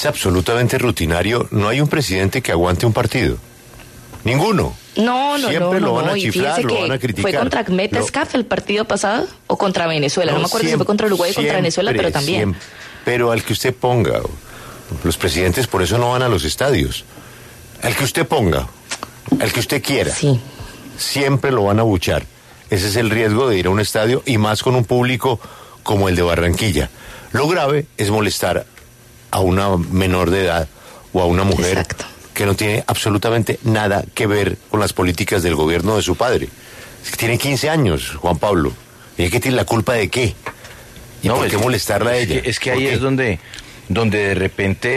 es absolutamente rutinario. No hay un presidente que aguante un partido. Ninguno. No, no, Siempre no, lo van a chiflar, lo van a criticar. Fue contra Escafe el partido pasado o contra Venezuela. No, No, me acuerdo si fue contra Uruguay o contra Venezuela, pero también. siempre. Pero al que usted ponga, los presidentes por eso no van a los estadios. Al que usted ponga, al que usted quiera, Sí. siempre lo van a buchar. Ese es el riesgo de ir a un estadio y más con un público como el de Barranquilla. Lo grave es molestar a una menor de edad o a una mujer Exacto. que no tiene absolutamente nada que ver con las políticas del gobierno de su padre. Es que tiene 15 años, Juan Pablo. ¿Y es que tiene la culpa de qué? ¿Y por es qué que- molestarla a es ella? que- es que ¿Por ahí qué? es donde, donde de repente,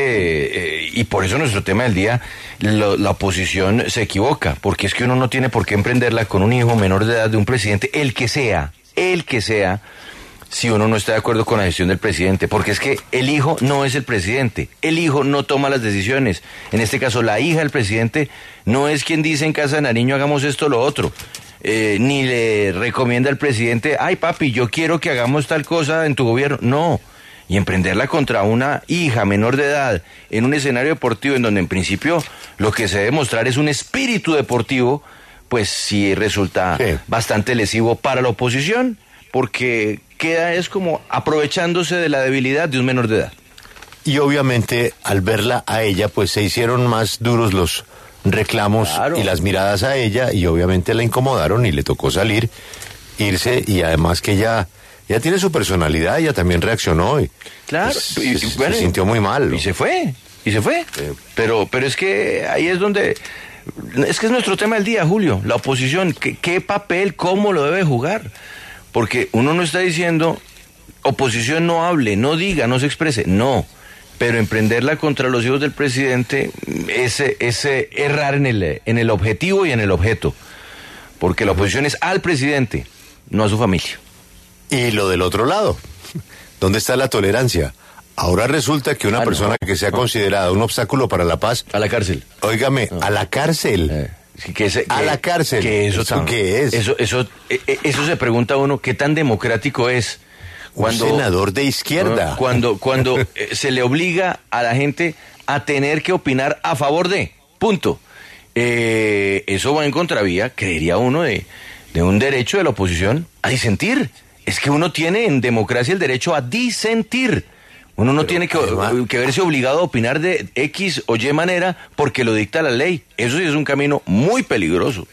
eh, y por eso nuestro tema del día, lo- la oposición se equivoca, porque es que uno no tiene por qué emprenderla con un hijo menor de edad de un presidente, el que sea, el que sea, si uno no está de acuerdo con la gestión del presidente, porque es que el hijo no es el presidente, el hijo no toma las decisiones. En este caso, la hija del presidente no es quien dice en casa de Nariño hagamos esto o lo otro. Eh, ni le recomienda al presidente, ay papi, yo quiero que hagamos tal cosa en tu gobierno. No. Y emprenderla contra una hija menor de edad en un escenario deportivo en donde en principio lo que se debe mostrar es un espíritu deportivo, pues sí resulta Sí. bastante lesivo para la oposición, porque queda es como aprovechándose de la debilidad de un menor de edad. Y obviamente al verla a ella, pues se hicieron más duros los reclamos Claro. y las miradas a ella y obviamente la incomodaron y le tocó salir, irse y además que ella, ella tiene su personalidad, ella también reaccionó y Claro, pues, y- se, sintió muy mal. ¿no? Y se fue, y se fue. Pero, pero es que ahí es donde... Es que es nuestro tema del día, Julio. La oposición, ¿qué, qué papel, cómo lo debe jugar? Porque uno no está diciendo, oposición no hable, no diga, no se exprese. No. Pero emprenderla contra los hijos del presidente es, es eh, errar en el, en el objetivo y en el objeto. Porque la oposición es al presidente, no a su familia. Y lo del otro lado, ¿dónde está la tolerancia? Ahora resulta que una Ah, no. persona que sea considerada un obstáculo para la paz, A la cárcel. óigame, a la cárcel. Eh, que A la cárcel. Que eso, ¿Eso qué es? Eso, eso, eh, eh, eso se pregunta uno, ¿qué tan democrático es? un senador de izquierda. Ah, Cuando, cuando eh, se le obliga a la gente a tener que opinar a favor de. Punto. Eh, eso va en contravía, creería uno, de, de un derecho de la oposición a disentir. Es que uno tiene en democracia el derecho a disentir. Uno no tiene que, además- que verse obligado a opinar de X o Y manera porque lo dicta la ley. Eso sí es un camino muy peligroso.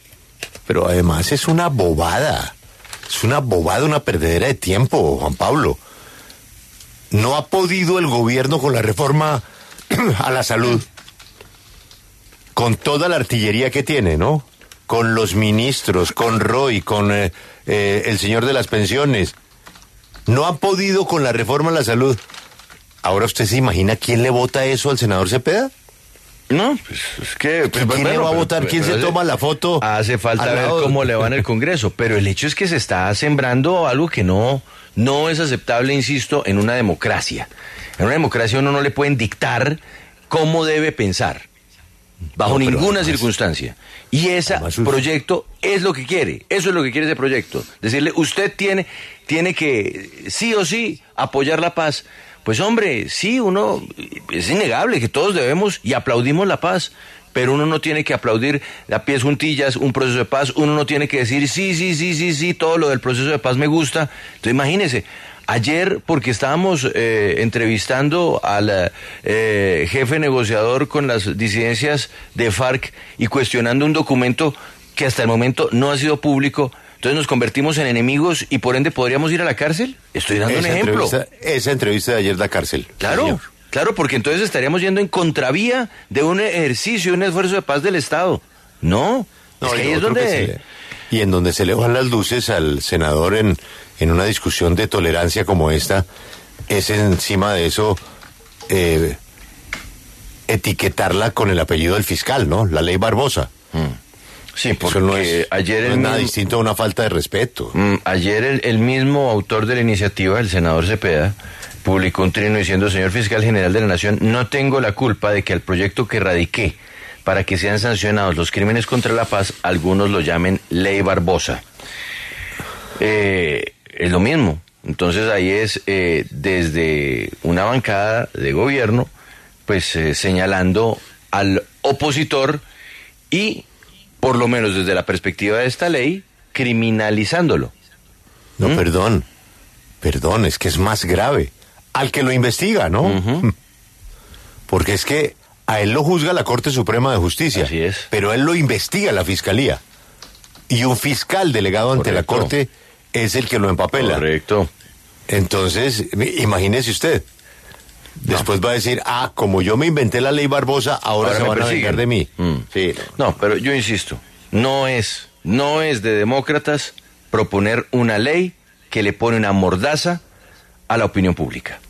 Pero además es una bobada. Es una bobada, una perdedera de tiempo, Juan Pablo. No ha podido el gobierno con la reforma a la salud. Con toda la artillería que tiene, ¿no? Con los ministros, con Roy, con eh, eh, el señor de las pensiones. No ha podido con la reforma a la salud. Ahora usted se imagina quién le vota eso al senador Cepeda? No, pues es que... pues, ¿Quién le va a votar? ¿Quién se toma la foto Hace falta al ver cómo le va en el Congreso, pero el hecho es que se está sembrando algo que no, no es aceptable, insisto, en una democracia. En una democracia uno no le pueden dictar cómo debe pensar, bajo No, ninguna además- circunstancia. Y ese proyecto es lo que quiere, eso es lo que quiere ese proyecto. Decirle, usted tiene, tiene que sí o sí apoyar la paz. Pues hombre, sí, uno, es innegable que todos debemos y aplaudimos la paz, pero uno no tiene que aplaudir a pies juntillas un proceso de paz, uno no tiene que decir, sí, sí, sí, sí, sí, todo lo del proceso de paz me gusta. Entonces imagínese, ayer, porque estábamos eh, entrevistando al eh, jefe negociador con las disidencias de FARC y cuestionando un documento que hasta el momento no ha sido público, entonces nos convertimos en enemigos y por ende podríamos ir a la cárcel. Estoy dando un ejemplo. esa entrevista de ayer da cárcel. Claro, Señor. claro, porque entonces estaríamos yendo en contravía de un ejercicio, un esfuerzo de paz del Estado. No, No, es que ahí es donde... le- y en donde se le van las luces al senador en, en una discusión de tolerancia como esta, es encima de eso eh, etiquetarla con el apellido del fiscal, ¿no? La ley Barbosa. Sí, porque no es, ayer no el es nada distinto a una falta de respeto. Mm, ayer el, el mismo autor de la iniciativa, el senador Cepeda, publicó un trino diciendo, señor fiscal general de la Nación, no tengo la culpa de que al proyecto que radiqué para que sean sancionados los crímenes contra la paz, algunos lo llamen ley Barbosa. Eh, es lo mismo. Entonces ahí es eh, desde una bancada de gobierno pues eh, señalando al opositor y, por lo menos desde la perspectiva de esta ley, criminalizándolo. No, ¿Mm? perdón. Perdón, es que es más grave. Al que lo investiga, ¿no? Porque es que a él lo juzga la Corte Suprema de Justicia. Así es. Pero él lo investiga la Fiscalía. Y un fiscal delegado ante la. Corte es el que lo empapela. Correcto. Entonces, imagínese usted. Después va a decir, ah, como yo me inventé la ley Barbosa, ahora, Ahora se van a vengar de mí. Mm. Sí, No, pero yo insisto, no es, no es de demócratas proponer una ley que le pone una mordaza a la opinión pública.